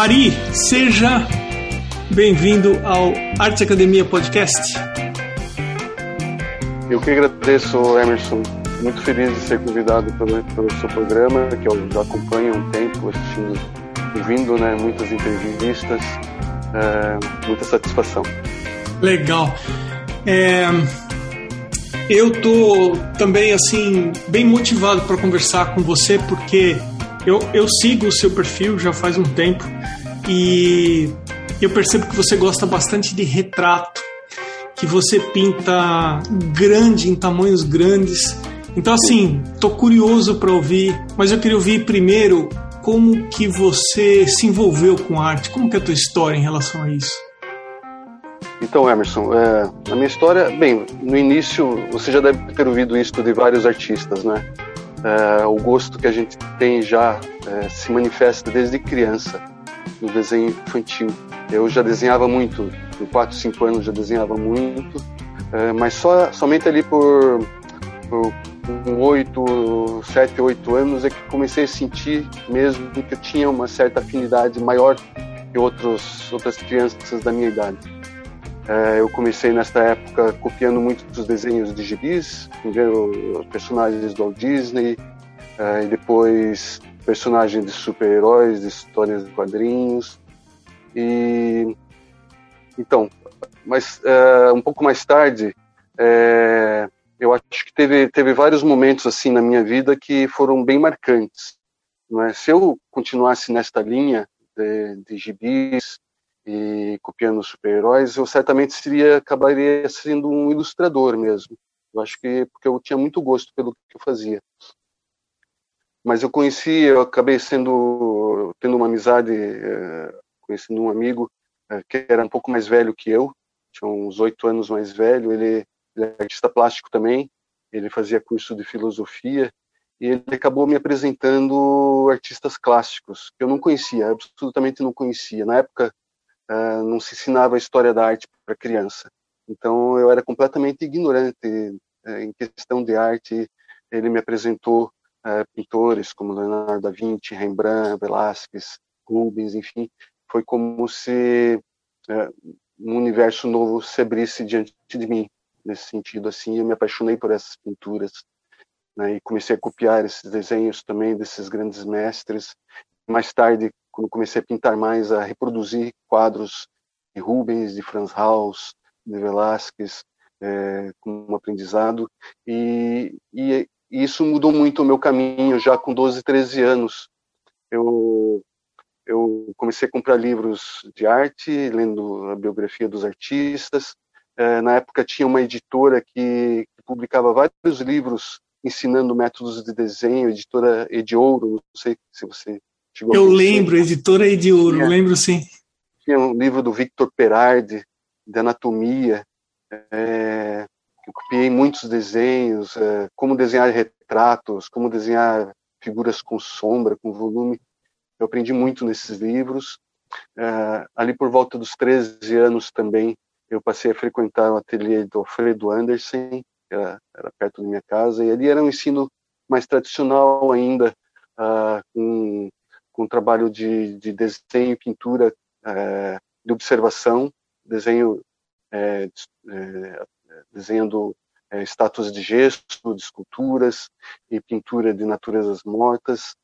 Ari, seja bem-vindo ao Arte Academia Podcast. Eu que agradeço, Emerson. Muito feliz de ser convidado pelo, pelo seu programa, que eu já acompanho há um tempo, assistindo, ouvindo né, muitas entrevistas. É, muita satisfação. Legal. É, eu tô também assim bem motivado para conversar com você porque eu, eu sigo o seu perfil já faz um tempo e eu percebo que você gosta bastante de retrato, que você pinta grande, em tamanhos grandes. Então, assim, tô curioso para ouvir, mas eu queria ouvir primeiro como que você se envolveu com arte, como que é a tua história em relação a isso? Então, Emerson, é, a minha história, bem, no início você já deve ter ouvido isso de vários artistas, né? É, o gosto que a gente tem já é, se manifesta desde criança no desenho infantil. Eu já desenhava muito, com 4, 5 anos já desenhava muito, é, mas só, somente ali por, por com 8, 7, 8 anos é que comecei a sentir mesmo que eu tinha uma certa afinidade maior que outros, outras crianças da minha idade. É, eu comecei nesta época copiando muitos desenhos de gibis, primeiro personagens do Walt Disney, e depois personagens de super-heróis, de histórias de quadrinhos. E então, mas é, um pouco mais tarde, é, eu acho que teve, teve vários momentos assim na minha vida que foram bem marcantes. É? Se eu continuasse nesta linha de, de gibis, e copiando super-heróis, eu certamente seria acabaria sendo um ilustrador mesmo. Eu acho que porque eu tinha muito gosto pelo que eu fazia. Mas eu conheci, eu acabei sendo tendo uma amizade, é, conhecendo um amigo é, que era um pouco mais velho que eu, tinha uns oito anos mais velho. Ele, ele é artista plástico também. Ele fazia curso de filosofia e ele acabou me apresentando artistas clássicos que eu não conhecia, absolutamente não conhecia. Na época uh, não se ensinava a história da arte para criança. Então eu era completamente ignorante em questão de arte. Ele me apresentou uh, pintores como Leonardo da Vinci, Rembrandt, Velázquez, Rubens, enfim. Foi como se um universo novo se abrisse diante de mim nesse sentido assim. Eu me apaixonei por essas pinturas né, e comecei a copiar esses desenhos também desses grandes mestres. Mais tarde quando comecei a pintar mais, a reproduzir quadros de Rubens, de Franz Hals, de Velázquez, é, com um aprendizado. E, e, e, isso mudou muito o meu caminho já com 12, 13 anos. Eu, eu comecei a comprar livros de arte, lendo a biografia dos artistas. É, na época tinha uma editora que, publicava vários livros ensinando métodos de desenho, editora Ediouro, não sei se você Chegou eu lembro, editora de ouro, tinha, lembro sim. Tinha um livro do Victor Perardi, de anatomia, é, copiei muitos desenhos, é, como desenhar retratos, como desenhar figuras com sombra, com volume. Eu aprendi muito nesses livros. É, ali por volta dos 13 anos também, eu passei a frequentar o ateliê do Alfredo Anderson, era, era perto da minha casa, e ali era um ensino mais tradicional ainda, uh, com com trabalho de, de desenho pintura é, de observação, desenho é, é, desenhando é, estátuas de gesso, de esculturas e pintura de naturezas mortas.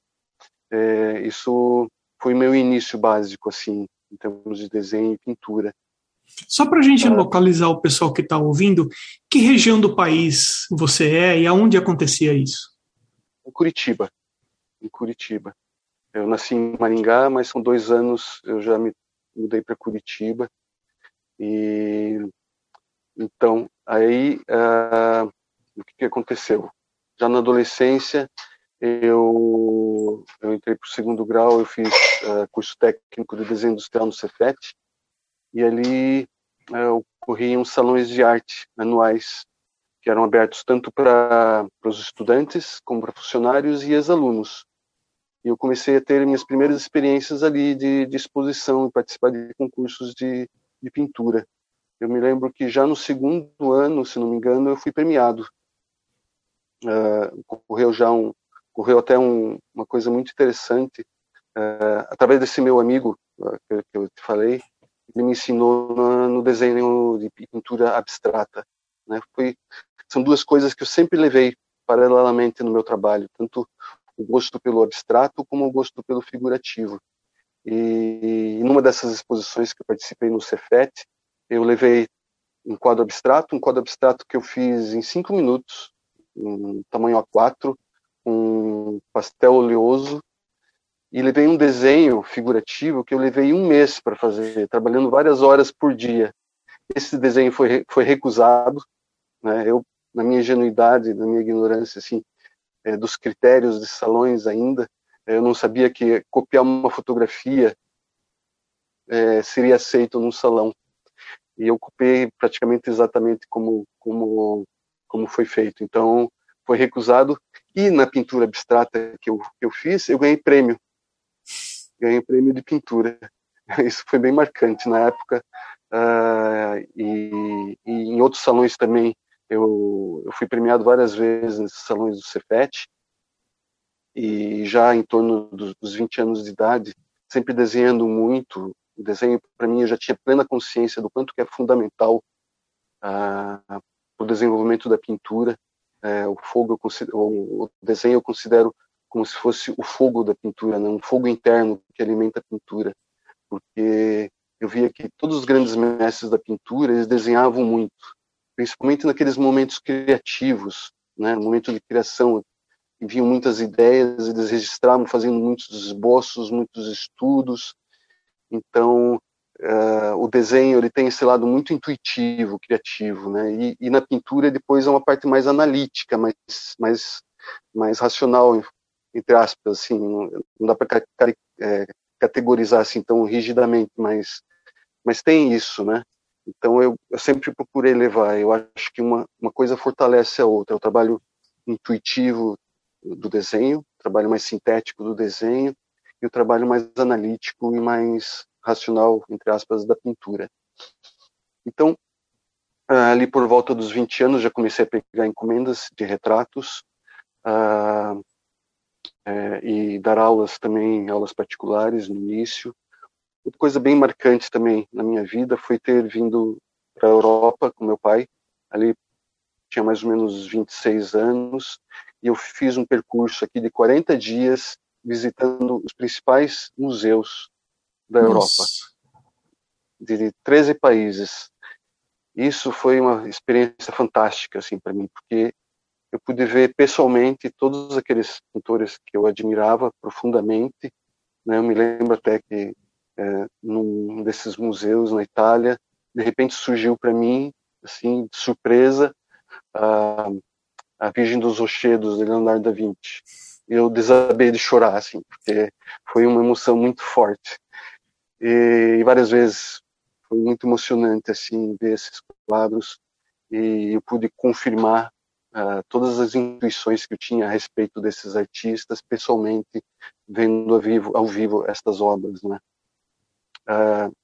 É, isso foi meu início básico, assim, em termos de desenho e pintura. Só para a gente localizar o pessoal que está ouvindo, que região do país você é e aonde acontecia isso? Em Curitiba. Em Curitiba. Eu nasci em Maringá, mas com dois anos eu já me mudei para Curitiba. E então, aí, uh, o que, que, aconteceu? Já na adolescência, eu, eu entrei para o segundo grau, eu fiz uh, curso técnico de desenho industrial no Cefet, e ali uh, ocorriam salões de arte anuais, que eram abertos tanto para os estudantes, como para funcionários e ex-alunos. E eu comecei a ter minhas primeiras experiências ali de, de exposição e participar de concursos de, de pintura. Eu me lembro que já no segundo ano, se não me engano, eu fui premiado. Uh, ocorreu já um, ocorreu até um, uma coisa muito interessante. Uh, através desse meu amigo que eu te falei, ele me ensinou no desenho de pintura abstrata. Né? Foi, são duas coisas que eu sempre levei paralelamente no meu trabalho, tanto o gosto pelo abstrato como o gosto pelo figurativo. E, e numa dessas exposições que eu participei no Cefet, eu levei um quadro abstrato, um quadro abstrato que eu fiz em cinco minutos, um tamanho A4, um pastel oleoso, e levei um desenho figurativo que eu levei um mês para fazer, trabalhando várias horas por dia. Esse desenho foi, foi recusado, né? Eu, na minha ingenuidade, na minha ignorância, assim, é, dos critérios de salões ainda, eu não sabia que copiar uma fotografia é, seria aceito num salão. E eu copiei praticamente exatamente como, como, como foi feito. Então, foi recusado. E na pintura abstrata que eu, que eu fiz, eu ganhei prêmio. Ganhei prêmio de pintura. Isso foi bem marcante na época. Uh, e, e, em outros salões também eu, eu fui premiado várias vezes nesses salões do Cefet e já em torno dos, dos 20 anos de idade, sempre desenhando muito. O desenho, para mim, eu já tinha plena consciência do quanto que é fundamental uh, o desenvolvimento da pintura. Uh, o fogo, o, desenho eu considero como se fosse o fogo da pintura, né? um fogo interno que alimenta a pintura, porque eu via que todos os grandes mestres da pintura eles desenhavam muito, principalmente naqueles momentos criativos, né, momento de criação, vinham muitas ideias, eles registravam fazendo muitos esboços, muitos estudos. Então, uh, o desenho ele tem esse lado muito intuitivo, criativo, né? E, e, na pintura depois é uma parte mais analítica, mais mais mais racional, entre aspas, assim, não, não dá para é, categorizar assim tão rigidamente, mas mas tem isso, né? Então eu, eu sempre procurei levar. Eu acho que uma, uma coisa fortalece a outra. O trabalho intuitivo do desenho, trabalho mais sintético do desenho o trabalho mais analítico e mais racional, entre aspas, da pintura. Então, ali por volta dos 20 anos, já comecei a pegar encomendas de retratos uh, é, e dar aulas também, aulas particulares no início. Outra coisa bem marcante também na minha vida foi ter vindo para a Europa com meu pai. Ali tinha mais ou menos 26 anos e eu fiz um percurso aqui de 40 dias visitando os principais museus da Nossa. Europa, de 13 países. Isso foi uma experiência fantástica assim para mim, porque eu pude ver pessoalmente todos aqueles pintores que eu admirava profundamente. Né? Eu me lembro até que é, num desses museus na Itália, de repente surgiu para mim, assim, de surpresa, a, a Virgem dos Rochedos de Leonardo da Vinci. Eu desabei de chorar, assim, porque foi uma emoção muito forte. E, várias vezes foi muito emocionante, assim, ver esses quadros e eu pude confirmar uh, todas as intuições que eu tinha a respeito desses artistas pessoalmente vendo ao vivo, ao vivo estas obras, né? Uh,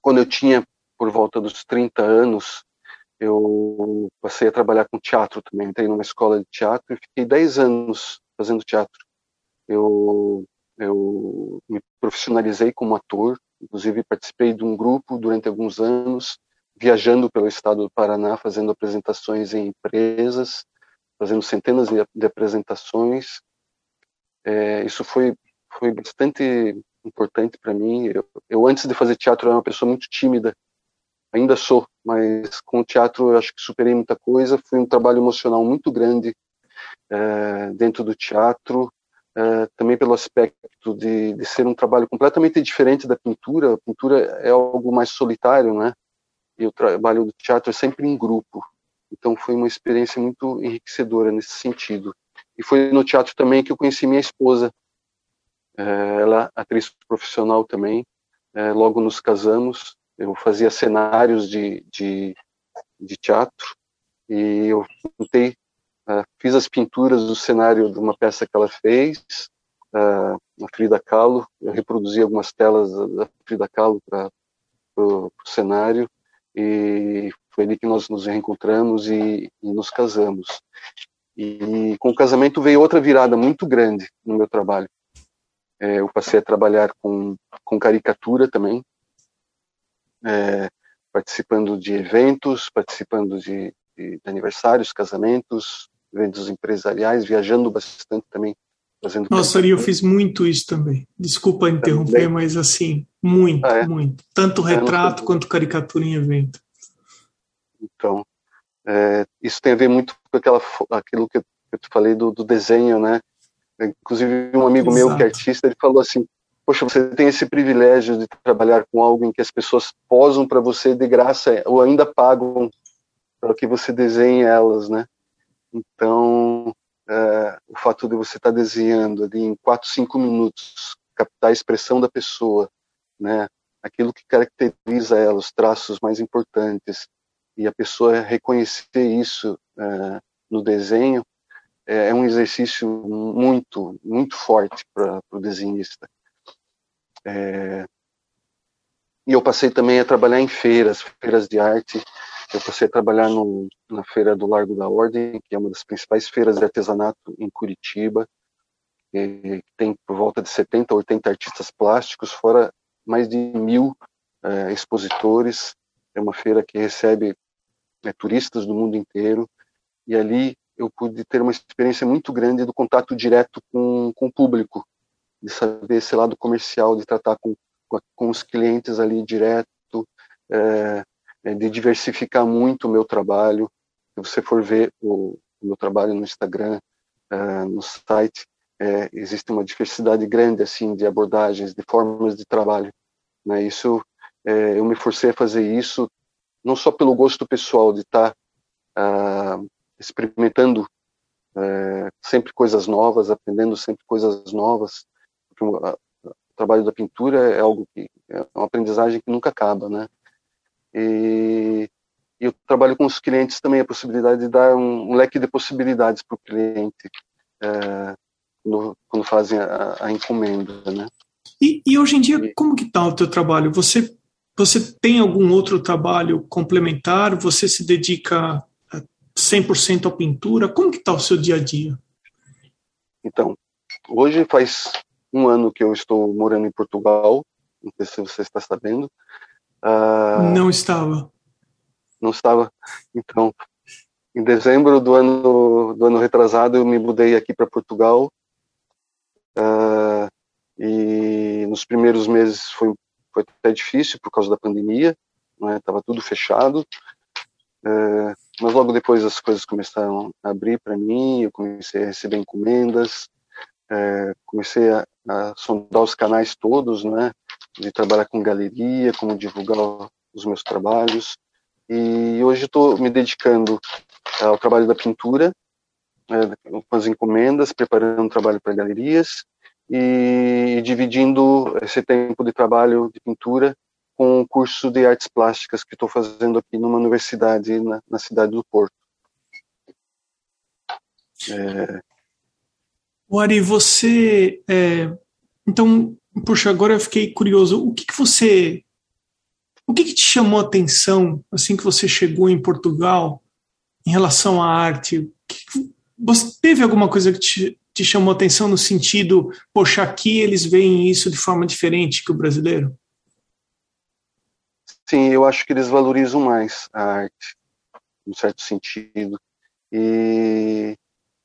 quando eu tinha por volta dos 30 anos, eu passei a trabalhar com teatro também. Entrei numa escola de teatro e fiquei 10 anos fazendo teatro. Eu, eu me profissionalizei como ator, inclusive participei de um grupo durante alguns anos, viajando pelo estado do Paraná, fazendo apresentações em empresas, fazendo centenas de, apresentações. É, isso foi, foi bastante importante para mim. Eu, eu, antes de fazer teatro, era uma pessoa muito tímida. Ainda sou, mas com o teatro eu acho que superei muita coisa. Foi um trabalho emocional muito grande é, dentro do teatro, é, também pelo aspecto de, de, ser um trabalho completamente diferente da pintura. A pintura é algo mais solitário, né? E o trabalho do teatro é sempre em grupo. Então foi uma experiência muito enriquecedora nesse sentido. E foi no teatro também que eu conheci minha esposa, é, ela atriz profissional também. Logo nos casamos. Eu fazia cenários de, de, de teatro e eu pintei, uh, fiz as pinturas do cenário de uma peça que ela fez, uh, a Frida Kahlo. Eu reproduzi algumas telas da Frida Kahlo para o cenário e foi ali que nós nos reencontramos e, e nos casamos. E com o casamento veio outra virada muito grande no meu trabalho é, eu passei a trabalhar com, com caricatura também, é, participando de eventos, participando de, de, aniversários, casamentos, eventos empresariais, viajando bastante também. Fazendo Nossa, Ari, eu fiz muito isso também. Desculpa interromper, também. mas assim, muito, ah, é? muito. Tanto é, retrato quanto caricatura em evento. Então, é, isso tem a ver muito com aquela, aquilo que eu te falei do, do desenho, né? Inclusive, um amigo Exato. meu que é artista, ele falou assim: Poxa, você tem esse privilégio de trabalhar com algo em que as pessoas posam para você de graça ou ainda pagam para que você desenhe elas, né? Então, é, o fato de você estar tá desenhando ali em 4, 5 minutos, captar a expressão da pessoa, né? Aquilo que caracteriza ela, os traços mais importantes, e a pessoa reconhecer isso é, no desenho, é, é um exercício muito, muito forte para o desenhista. É, e eu passei também a trabalhar em feiras, feiras de arte. Eu passei a trabalhar no, na Feira do Largo da Ordem, que é uma das principais feiras de artesanato em Curitiba, tem por volta de 70 ou 80 artistas plásticos, fora mais de mil é, expositores. É uma feira que recebe é, turistas do mundo inteiro. E ali eu pude ter uma experiência muito grande do contato direto com, com o público, de saber esse lado comercial, de tratar com, com os clientes ali direto, é, é, de diversificar muito o meu trabalho. Se você for ver o, o meu trabalho no Instagram, é, no site, é, existe uma diversidade grande assim de abordagens, de formas de trabalho. Né? Isso, é, eu me forcei a fazer isso não só pelo gosto pessoal de estar tá, uh, experimentando é, sempre coisas novas, aprendendo sempre coisas novas. O, a, o, trabalho da pintura é algo que é uma aprendizagem que nunca acaba, né? E, eu trabalho com os clientes também a possibilidade de dar um, um leque de possibilidades para o cliente é, quando, quando, fazem a, a encomenda, né? E, e, hoje em dia, como que está o teu trabalho? Você você tem algum outro trabalho complementar? Você se dedica 100% à pintura? Como que está o seu dia a dia? Então, hoje faz um ano que eu estou morando em Portugal. Não sei se você está sabendo. Uh, não estava. Não estava. Então, em dezembro do ano do ano retrasado, eu me mudei aqui para Portugal. Uh, e nos primeiros meses foi foi até difícil por causa da pandemia, né? Tava tudo fechado. É, mas logo depois as coisas começaram a abrir para mim, eu comecei a receber encomendas, é, comecei a, a, sondar os canais todos, né, de trabalhar com galeria, como divulgar os meus trabalhos, e hoje estou me dedicando ao trabalho da pintura, é, com as encomendas, preparando um trabalho para galerias e dividindo esse tempo de trabalho de pintura com um curso de artes plásticas que estou fazendo aqui numa universidade na, na cidade do Porto. É... O Ari, você. É... Então, puxa, agora eu fiquei curioso. O que, que você. O que, que te chamou a atenção assim que você chegou em Portugal em relação à arte? Que, você teve alguma coisa que te, te chamou a atenção no sentido, poxa, aqui eles veem isso de forma diferente que o brasileiro? Sim, eu acho que eles valorizam mais a arte, em certo sentido. E,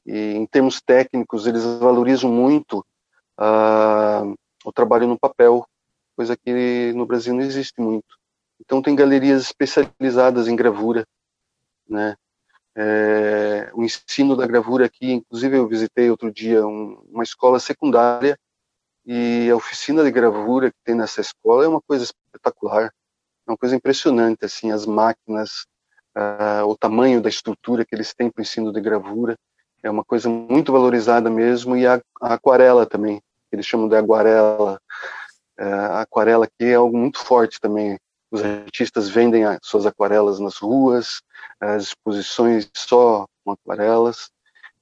e em termos técnicos, eles valorizam muito uh, o trabalho no papel, coisa que no Brasil não existe muito. Então tem galerias especializadas em gravura, né? É, o ensino da gravura aqui, inclusive eu visitei outro dia um, uma escola secundária e a oficina de gravura que tem nessa escola é uma coisa espetacular é uma coisa impressionante, assim, as máquinas, o tamanho da estrutura que eles têm para o ensino de gravura, é uma coisa muito valorizada mesmo, e a, a aquarela também, eles chamam de aguarela, uh, a aquarela aqui é algo muito forte também, os artistas vendem as suas aquarelas nas ruas, as exposições só com aquarelas,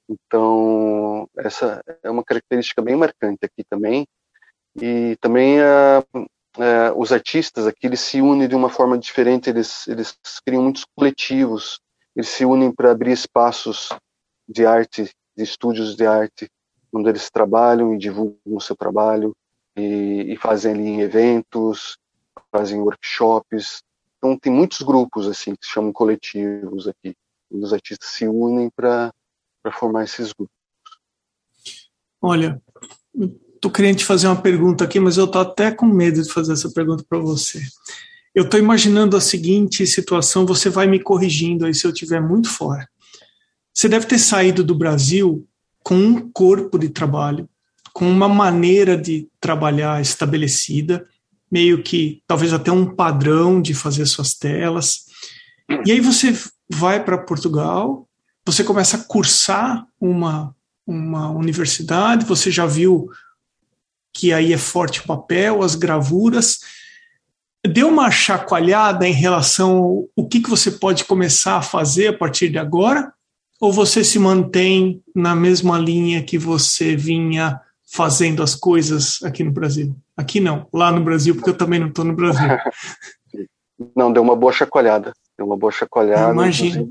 então essa é uma característica bem marcante aqui também, e também a, é, os artistas aqui eles se unem de uma forma diferente, eles, eles criam muitos coletivos, eles se unem para abrir espaços de arte, de estúdios de arte, onde eles trabalham e divulgam o seu trabalho, e, e fazem ali eventos, fazem workshops. Então tem muitos grupos assim que se chamam coletivos aqui. E os artistas se unem para formar esses grupos. Olha, tô querendo te fazer uma pergunta aqui, mas eu tô até com medo de fazer essa pergunta para você. Eu estou imaginando a seguinte situação, você vai me corrigindo aí se eu estiver muito fora. Você deve ter saído do Brasil com um corpo de trabalho, com uma maneira de trabalhar estabelecida, meio que talvez até um padrão de fazer suas telas. E aí você vai para Portugal, você começa a cursar uma, uma universidade, você já viu que aí é forte o papel, as gravuras. Deu uma chacoalhada em relação ao que, que você pode começar a fazer a partir de agora? Ou você se mantém na mesma linha que você vinha fazendo as coisas aqui no Brasil? Aqui não, lá no Brasil, porque eu também não estou no Brasil. Não, deu uma boa chacoalhada. Deu uma boa chacoalhada. Imagina.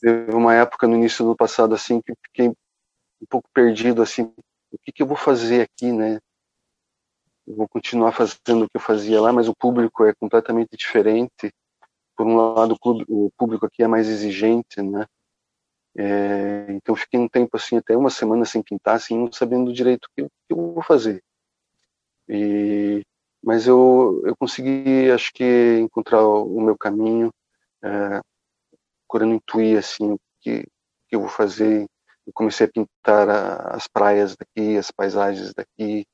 Teve uma época no início do passado assim que fiquei um pouco perdido assim. O que, que eu vou fazer aqui, né? Eu vou continuar fazendo o que eu fazia lá, mas o público é completamente diferente. Por um lado, o público aqui é mais exigente, né? É, então fiquei um tempo assim, até uma semana sem pintar, assim, não sabendo direito o que, eu, que eu vou fazer. E, mas eu, eu consegui, acho que, encontrar o, meu caminho, é, procurando intuir assim, o que, que eu vou fazer. Eu comecei a pintar a, as praias daqui, as paisagens daqui,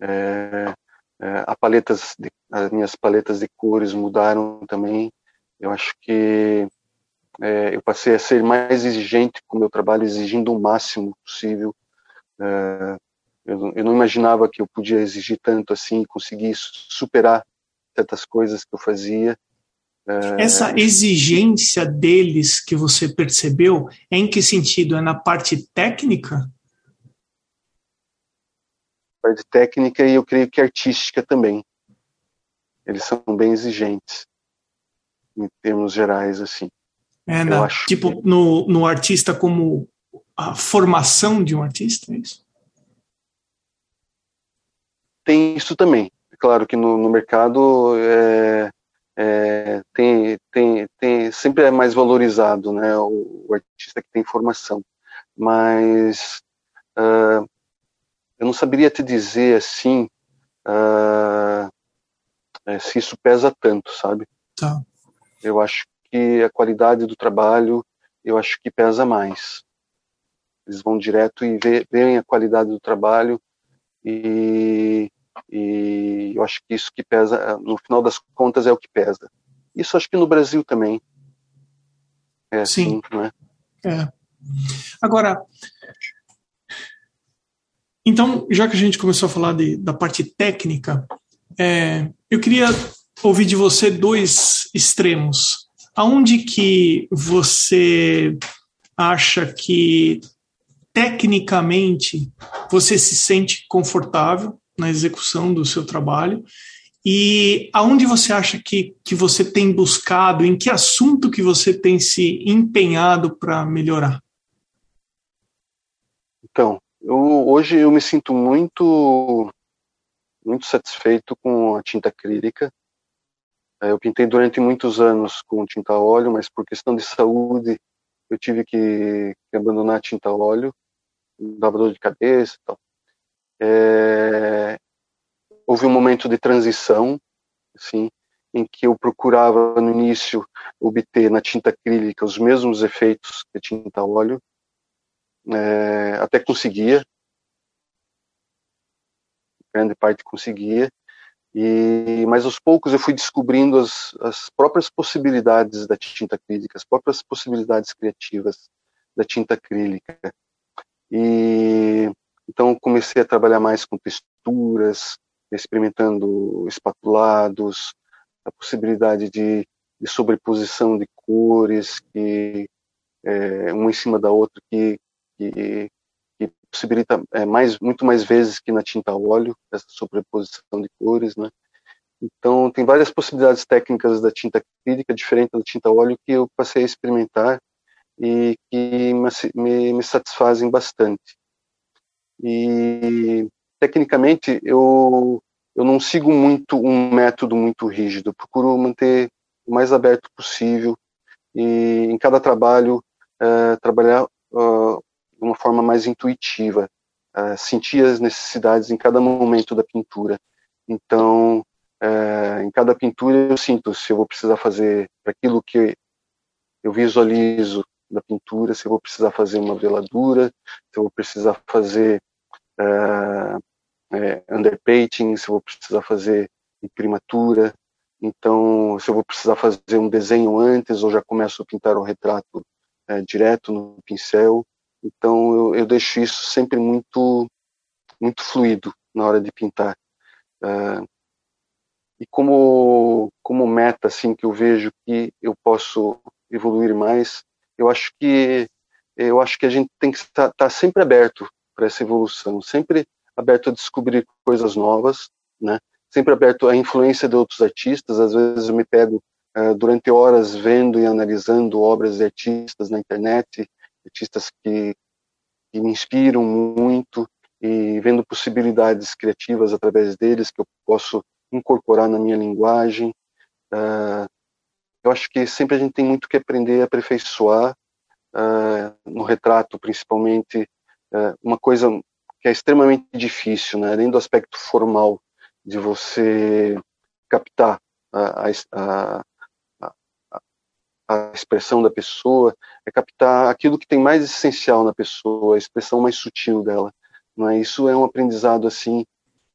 é, é, paletas de, as minhas paletas de cores mudaram também. Eu acho que é, eu passei a ser mais exigente com o meu trabalho, exigindo o máximo possível. É, eu, eu, não imaginava que eu podia exigir tanto assim, conseguir superar certas coisas que eu fazia. É... Essa exigência deles que você percebeu, é em que sentido? É na parte técnica? Parte técnica e eu creio que artística também. Eles são bem exigentes, em termos gerais, assim. É, na, tipo, que... no, no artista como a formação de um artista, é isso? Tem isso também. Claro que no, no mercado é, é, tem, tem, tem, sempre é mais valorizado né, o, o artista que tem formação. Mas uh, eu não saberia te dizer assim uh, se isso pesa tanto, sabe? Tá. Eu acho que a qualidade do trabalho, eu acho que pesa mais. Eles vão direto e veem a qualidade do trabalho e, e eu acho que isso que pesa, no final das contas, é o que pesa. Isso acho que no Brasil também. É assim, Sim. Né? É. Agora, então, já que a gente começou a falar de, da parte técnica, é, eu queria ouvir de você dois extremos aonde que você acha que tecnicamente você se sente confortável na execução do seu trabalho e aonde você acha que, que você tem buscado, em que assunto que você tem se empenhado para melhorar? Então, eu, hoje eu me sinto muito muito satisfeito com a tinta acrílica. É, eu pintei durante muitos anos com tinta óleo, mas por questão de saúde eu tive que, abandonar a tinta óleo, dava dor de cabeça e tal. É, houve um momento de transição, assim, em que eu procurava no início obter na tinta acrílica os mesmos efeitos que a tinta óleo, é, até conseguia, grande parte conseguia, e, mas aos poucos eu fui descobrindo as, as próprias possibilidades da tinta acrílica, as próprias possibilidades criativas da tinta acrílica. E então comecei a trabalhar mais com texturas, experimentando espatulados, a possibilidade de, de sobreposição de cores que é, uma em cima da outra que, que que possibilita é, mais, muito mais vezes que na tinta óleo, essa sobreposição de cores, né? Então, tem várias possibilidades técnicas da tinta acrílica, diferente da tinta óleo, que eu passei a experimentar e que me, me, satisfazem bastante. E tecnicamente eu eu não sigo muito um método muito rígido, procuro manter o mais aberto possível e em cada trabalho uh, trabalhar uh, uma forma mais intuitiva, uh, sentir as necessidades em cada momento da pintura. Então, em cada pintura eu sinto se eu vou precisar fazer aquilo que eu visualizo da pintura, se eu vou precisar fazer uma veladura, se eu vou precisar fazer é, underpainting, se eu vou precisar fazer imprimatura, então se eu vou precisar fazer um desenho antes ou já começo a pintar o retrato é, direto no pincel, então eu, eu, deixo isso sempre muito muito fluido na hora de pintar. Uh, e como como meta assim que eu vejo que eu posso evoluir mais, eu acho que eu acho que a gente tem que estar, estar sempre aberto para essa evolução, sempre aberto a descobrir coisas novas, né? Sempre aberto à influência de outros artistas. Às vezes eu me pego uh, durante horas vendo e analisando obras de artistas na internet, artistas que, que me inspiram muito e vendo possibilidades criativas através deles que eu posso incorporar na minha linguagem. Uh, eu acho que sempre a gente tem muito que aprender a aperfeiçoar uh, no retrato, principalmente. Uh, uma coisa que é extremamente difícil, né? além do aspecto formal de você captar a, a, a, a, expressão da pessoa, é captar aquilo que tem mais essencial na pessoa, a expressão mais sutil dela. Não é? Isso é um aprendizado assim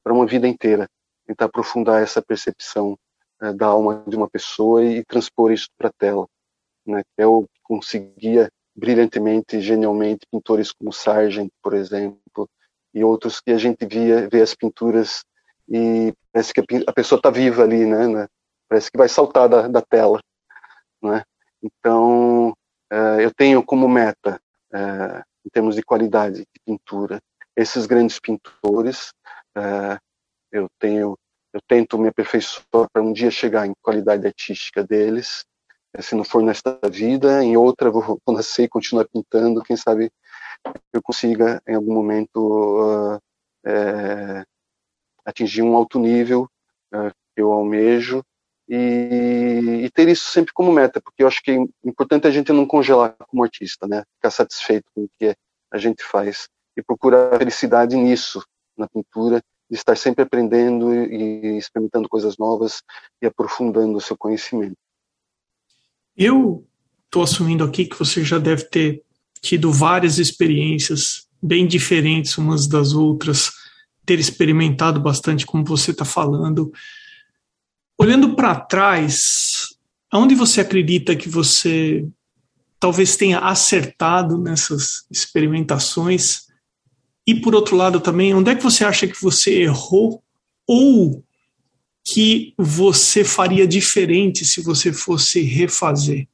para uma vida inteira, tentar aprofundar essa percepção é, da alma de uma pessoa e transpor isso para a tela, né? conseguia brilhantemente, genialmente, pintores como Sargent, por exemplo, e outros que a gente via, vê as pinturas e parece que a pessoa está viva ali, né, Parece que vai saltar da, da tela, né? Então, uh, eu tenho como meta, uh, em termos de qualidade de pintura, esses grandes pintores. Uh, eu tenho, eu tento me aperfeiçoar para um dia chegar em qualidade artística deles. Se não for nesta vida, em outra vou, vou nascer e continuar pintando. Quem sabe eu consiga, em algum momento, é, atingir um alto nível que eu almejo e, e, ter isso sempre como meta, porque eu acho que é importante a gente não congelar como artista, né? Ficar satisfeito com o que a gente faz e procurar felicidade nisso, na pintura, de estar sempre aprendendo e experimentando coisas novas e aprofundando o seu conhecimento. Eu estou assumindo aqui que você já deve ter tido várias experiências bem diferentes umas das outras, ter experimentado bastante, como você está falando. Olhando para trás, aonde você acredita que você talvez tenha acertado nessas experimentações? E por outro lado também, onde é que você acha que você errou ou que você faria diferente se você fosse refazer?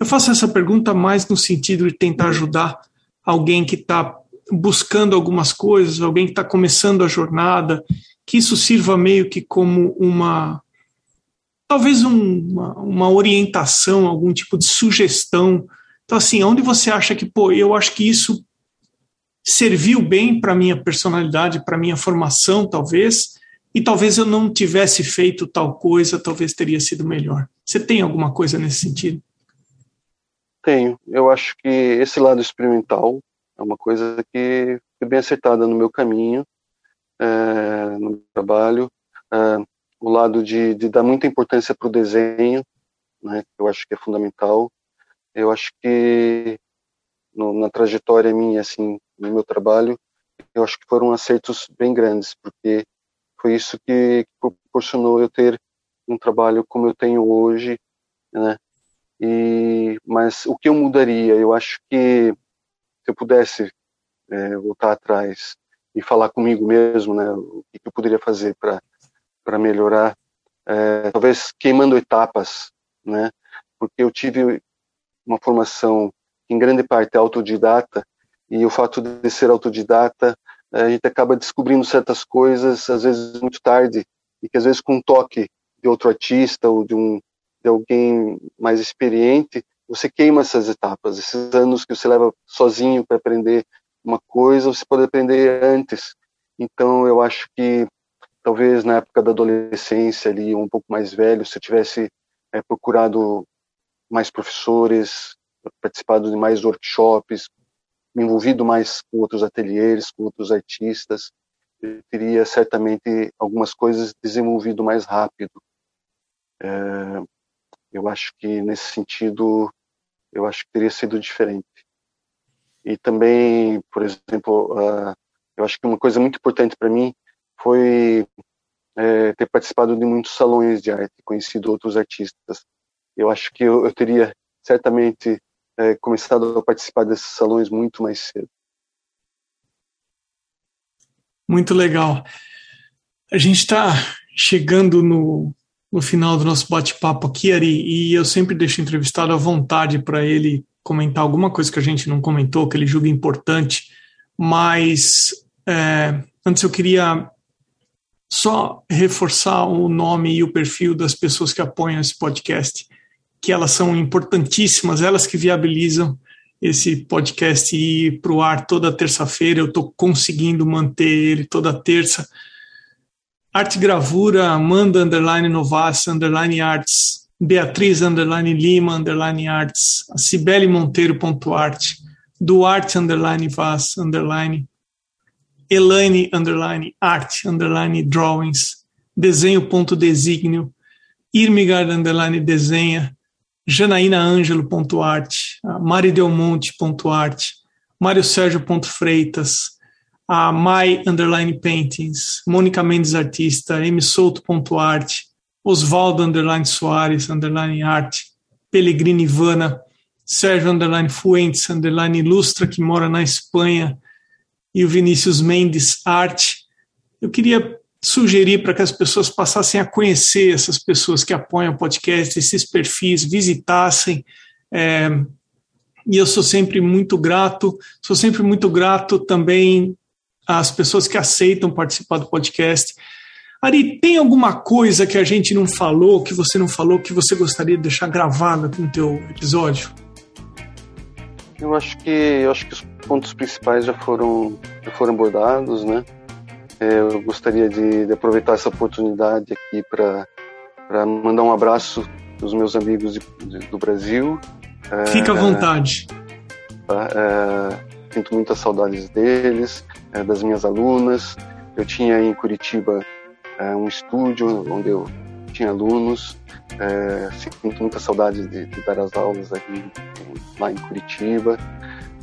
Eu faço essa pergunta mais no sentido de tentar ajudar alguém que está buscando algumas coisas, alguém que está começando a jornada, que isso sirva meio que como uma talvez um, uma, uma, orientação, algum tipo de sugestão. Então, assim, onde você acha que, pô, eu acho que isso serviu bem para minha personalidade, para minha formação, talvez, e talvez eu não tivesse feito tal coisa, talvez teria sido melhor. Você tem alguma coisa nesse sentido? Tenho. Eu acho que esse lado experimental é uma coisa que foi bem acertada no meu caminho, é, no meu trabalho. É, o lado de, de, dar muita importância para o desenho, né, eu acho que é fundamental. Eu acho que no, na trajetória minha, assim, no meu trabalho, eu acho que foram acertos bem grandes, porque foi isso que, proporcionou eu ter um trabalho como eu tenho hoje, né, e, mas o que eu mudaria? Eu acho que se eu pudesse é, voltar atrás e falar comigo mesmo, né, o que eu poderia fazer para melhorar, é, talvez queimando etapas, né, porque eu tive uma formação em grande parte autodidata e o fato de ser autodidata a gente acaba descobrindo certas coisas às vezes muito tarde e que às vezes com um toque de outro artista ou de um de alguém mais experiente, você queima essas etapas, esses anos que você leva sozinho para aprender uma coisa, você pode aprender antes. Então eu acho que talvez na época da adolescência ali, um pouco mais velho, se eu tivesse é, procurado mais professores, participado de mais workshops, me envolvido mais com outros ateliês, com outros artistas, eu teria certamente algumas coisas desenvolvido mais rápido. É, eu acho que nesse sentido, eu acho que teria sido diferente. E também, por exemplo, uh, eu acho que uma coisa muito importante para mim foi é, ter participado de muitos salões de arte, conhecido outros artistas. Eu acho que eu, eu teria certamente é, começado a participar desses salões muito mais cedo. Muito legal. A gente está chegando no, no final do nosso bate-papo aqui, Ari, e eu sempre deixo o entrevistado à vontade para ele comentar alguma coisa que a gente não comentou, que ele julga importante, mas é, antes eu queria só reforçar o nome e o perfil das pessoas que apoiam esse podcast, que elas são importantíssimas, elas que viabilizam esse podcast ir para o ar toda terça-feira. Eu estou conseguindo manter ele toda terça. Arte Gravura, Amanda Underline Novas, Underline Arts, Beatriz Underline Lima, Underline Arts, Cibele Monteiro arte, Duarte Underline Vaz, Underline Elaine underline art underline drawings, desenho ponto desígnio, Irmigard underline desenha, Janaína Ângelo ponto arte, Mari Delmonte ponto arte, Mário Sérgio ponto Freitas, a underline paintings, Mônica Mendes artista, M Souto ponto arte, Osvaldo underline Soares underline arte, Pellegrini Ivana, Sérgio underline Fuentes underline ilustra que mora na Espanha, e o Vinícius Mendes Arte. Eu queria sugerir para que as pessoas passassem a conhecer essas pessoas que apoiam o podcast, esses perfis, visitassem. É, e eu sou sempre muito grato, sou sempre muito grato também às pessoas que aceitam participar do podcast. Ari, tem alguma coisa que a gente não falou, que você não falou, que você gostaria de deixar gravada no teu episódio? Eu acho que eu acho que os pontos principais já foram já foram abordados, né? É, eu gostaria de, de, aproveitar essa oportunidade aqui para para mandar um abraço dos meus amigos de, de, do Brasil. Fica à é, vontade. Tá, é, sinto muitas saudades deles, é, das minhas alunas. Eu tinha em Curitiba é, um estúdio onde eu tinha alunos. É, sinto muita saudade de, de, dar as aulas aqui lá em Curitiba.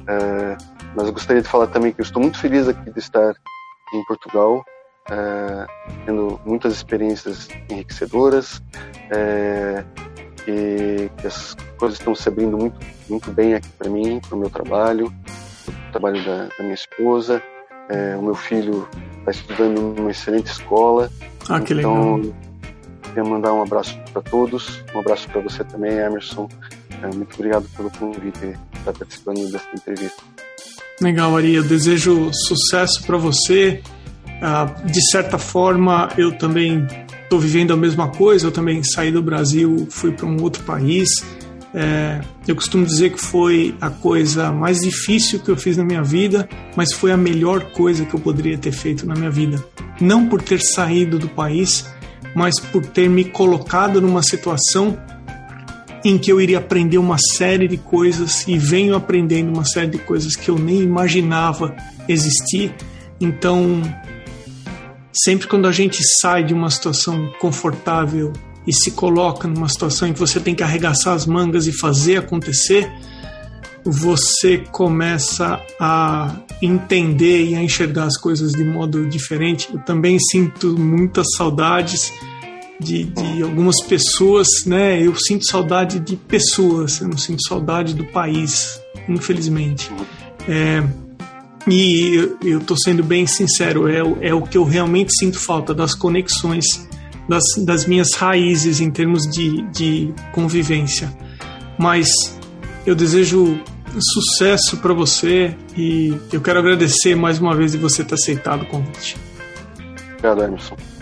É, mas eu gostaria de falar também que eu estou muito feliz aqui de estar em Portugal, é, tendo muitas experiências enriquecedoras, é, e que as coisas estão se abrindo muito, muito bem aqui para mim, para o meu trabalho, o trabalho da, da minha esposa. O meu filho está estudando numa excelente escola. Ah, que então, legal Queria mandar um abraço para todos, um abraço para você também, Emerson. Muito obrigado pelo convite estar participando dessa entrevista. Legal, Ari. Eu desejo sucesso para você. Ah, de certa forma, eu também estou vivendo a mesma coisa. Eu também saí do Brasil, fui para um outro país. É, eu costumo dizer que foi a coisa mais difícil que eu fiz na minha vida, mas foi a melhor coisa que eu poderia ter feito na minha vida. Não por ter saído do país, mas por ter me colocado numa situação em que eu iria aprender uma série de coisas e venho aprendendo uma série de coisas que eu nem imaginava existir. Então, sempre quando a gente sai de uma situação confortável e se coloca numa situação em que você tem que arregaçar as mangas e fazer acontecer, você começa a entender e a enxergar as coisas de modo diferente. Eu também sinto muitas saudades de, de algumas pessoas, né? Eu sinto saudade de pessoas, eu não sinto saudade do país, infelizmente. É, e eu estou sendo bem sincero, é, é o que eu realmente sinto falta das conexões, das, das minhas raízes em termos de, de convivência. Mas eu desejo sucesso para você e eu quero agradecer mais uma vez de você ter aceitado o convite. Obrigado, Emerson.